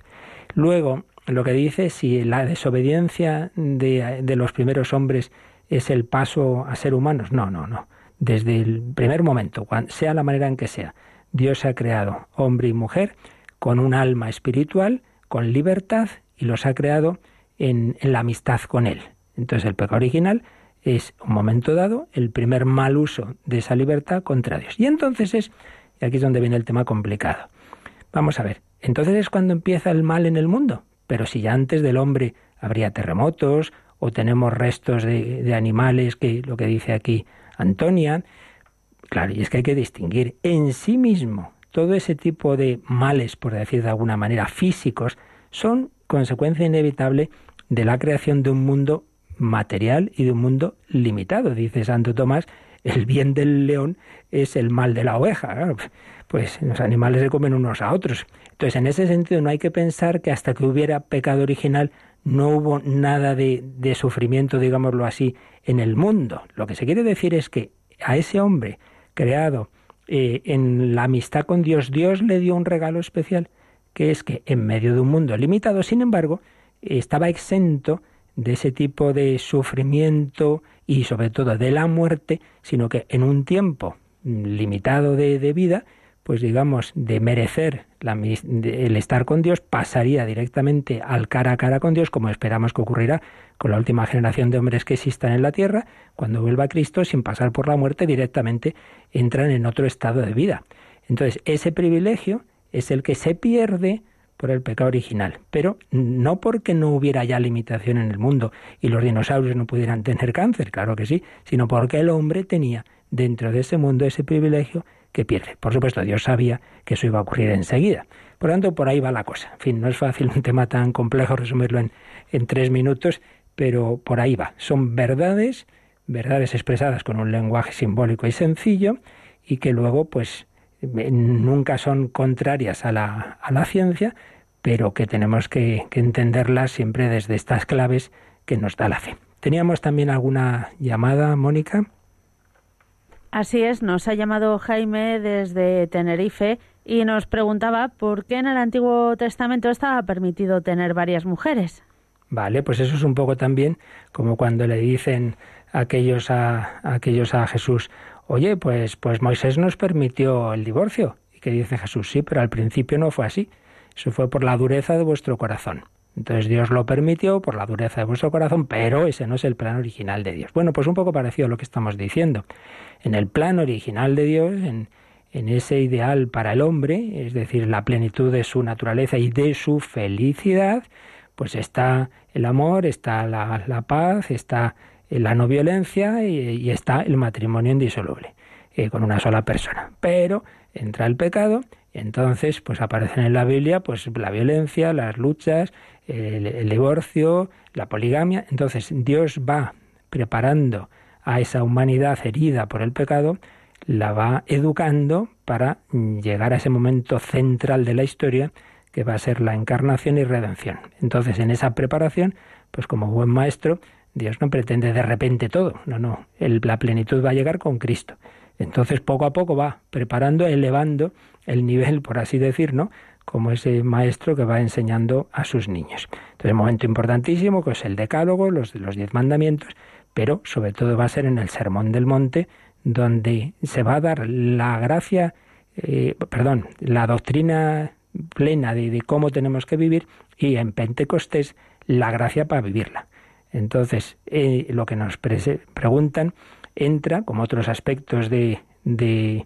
Luego, lo que dice, si la desobediencia de, de los primeros hombres es el paso a ser humanos, no, no, no. Desde el primer momento, sea la manera en que sea, Dios ha creado hombre y mujer con un alma espiritual, con libertad y los ha creado en, la amistad con Él. Entonces el pecado original es un momento dado el primer mal uso de esa libertad contra Dios. Y entonces es, y aquí es donde viene el tema complicado. Vamos a ver, entonces es cuando empieza el mal en el mundo. Pero si ya antes del hombre habría terremotos o tenemos restos de, de animales, que lo que dice aquí Antonia, claro, y es que hay que distinguir en sí mismo todo ese tipo de males, por decir de alguna manera, físicos, son consecuencia inevitable de la creación de un mundo material y de un mundo limitado. Dice Santo Tomás, el bien del león es el mal de la oveja. pues los animales se comen unos a otros. Entonces, en ese sentido, no hay que pensar que hasta que hubiera pecado original no hubo nada de, de sufrimiento, digámoslo así, en el mundo. Lo que se quiere decir es que a ese hombre creado eh, en la amistad con Dios, Dios le dio un regalo especial que es que en medio de un mundo limitado, sin embargo, estaba exento de ese tipo de sufrimiento y sobre todo de la muerte, sino que en un tiempo limitado de, vida, pues digamos, de merecer el estar con Dios, pasaría directamente al cara a cara con Dios, como esperamos que ocurrirá con la última generación de hombres que existan en la tierra, cuando vuelva Cristo, sin pasar por la muerte, directamente entran en otro estado de vida. Entonces, ese privilegio es el que se pierde por el pecado original, pero no porque no hubiera ya limitación en el mundo y los dinosaurios no pudieran tener cáncer, claro que sí, sino porque el hombre tenía dentro de ese mundo ese privilegio que pierde. Por supuesto, Dios sabía que eso iba a ocurrir enseguida. Por lo tanto, por ahí va la cosa. En fin, no es fácil un tema tan complejo resumirlo en, en tres minutos, pero por ahí va. Son verdades, verdades expresadas con un lenguaje simbólico y sencillo, y que luego, pues, nunca son contrarias a la, a la ciencia, pero que tenemos que, que entenderlas siempre desde estas claves que nos da la fe. ¿Teníamos también alguna llamada, Mónica? Así es, nos ha llamado Jaime desde Tenerife y nos preguntaba por qué en el Antiguo Testamento estaba permitido tener varias mujeres. Vale, pues eso es un poco también como cuando le dicen aquellos a, aquellos a Jesús, oye, pues, pues Moisés nos permitió el divorcio. Y que dice Jesús, sí, pero al principio no fue así. Eso fue por la dureza de vuestro corazón. Entonces Dios lo permitió por la dureza de vuestro corazón, pero ese no es el plan original de Dios. Bueno, pues un poco parecido a lo que estamos diciendo. En el plan original de Dios, en, en ese ideal para el hombre, es decir, la plenitud de su naturaleza y de su felicidad, pues está el amor, está la, la paz, está la no violencia y, está el matrimonio indisoluble eh, con una sola persona. Pero entra el pecado, entonces pues aparecen en la Biblia pues la violencia, las luchas, el, divorcio, la poligamia. Entonces Dios va preparando a esa humanidad herida por el pecado, la va educando para llegar a ese momento central de la historia que va a ser la encarnación y redención. Entonces, en esa preparación, pues como buen maestro, Dios no pretende de repente todo, no, no, la plenitud va a llegar con Cristo. Entonces poco a poco va preparando, elevando el nivel, por así decir, ¿no? Como ese maestro que va enseñando a sus niños. Entonces, momento importantísimo, que es el decálogo, los, los diez mandamientos, pero sobre todo va a ser en el Sermón del Monte, donde se va a dar la gracia, eh, perdón, la doctrina plena de cómo tenemos que vivir y en Pentecostés la gracia para vivirla. Entonces, eh, lo que nos preguntan entra, como otros aspectos de, de,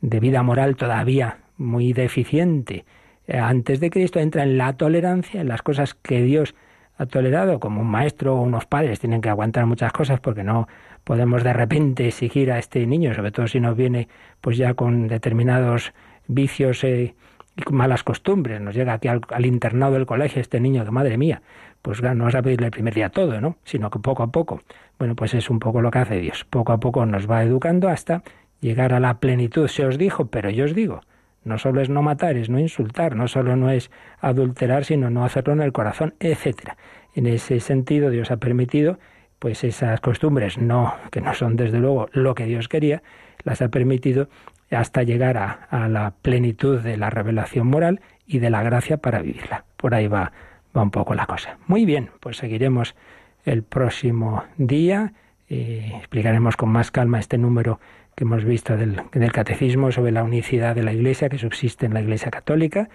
vida moral todavía muy deficiente, eh, antes de Cristo, entra en la tolerancia, en las cosas que Dios ha tolerado, como un maestro o unos padres tienen que aguantar muchas cosas porque no podemos de repente exigir a este niño, sobre todo si nos viene pues ya con determinados vicios eh, y malas costumbres, nos llega aquí al, internado del colegio este niño que madre mía, pues no vas a pedirle el primer día todo, ¿no? Sino que poco a poco. Bueno, pues es un poco lo que hace Dios. Poco a poco nos va educando hasta llegar a la plenitud. Se os dijo, pero yo os digo. No solo es no matar, es no insultar, no solo no es adulterar, sino no hacerlo en el corazón, etcétera. En ese sentido, Dios ha permitido, pues esas costumbres, no, que no son desde luego lo que Dios quería, las ha permitido hasta llegar a, a la plenitud de la revelación moral y de la gracia para vivirla. Por ahí va va un poco la cosa. Muy bien, pues seguiremos el próximo día. Eh, explicaremos con más calma este número que hemos visto del, del, catecismo sobre la unicidad de la Iglesia que subsiste en la Iglesia católica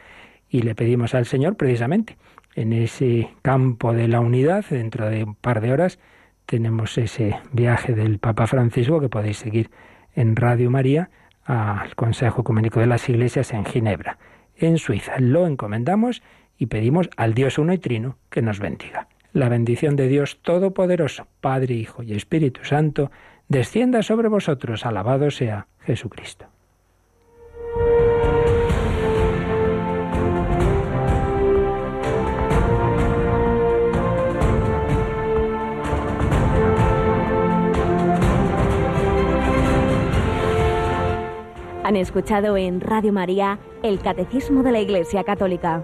y le pedimos al Señor precisamente en ese campo de la unidad, dentro de un par de horas, tenemos ese viaje del Papa Francisco que podéis seguir en Radio María al Consejo Ecuménico de las Iglesias en Ginebra, en Suiza. Lo encomendamos y pedimos al Dios uno y trino que nos bendiga. La bendición de Dios Todopoderoso, Padre, Hijo y Espíritu Santo, descienda sobre vosotros. Alabado sea Jesucristo. Han escuchado en Radio María el Catecismo de la Iglesia Católica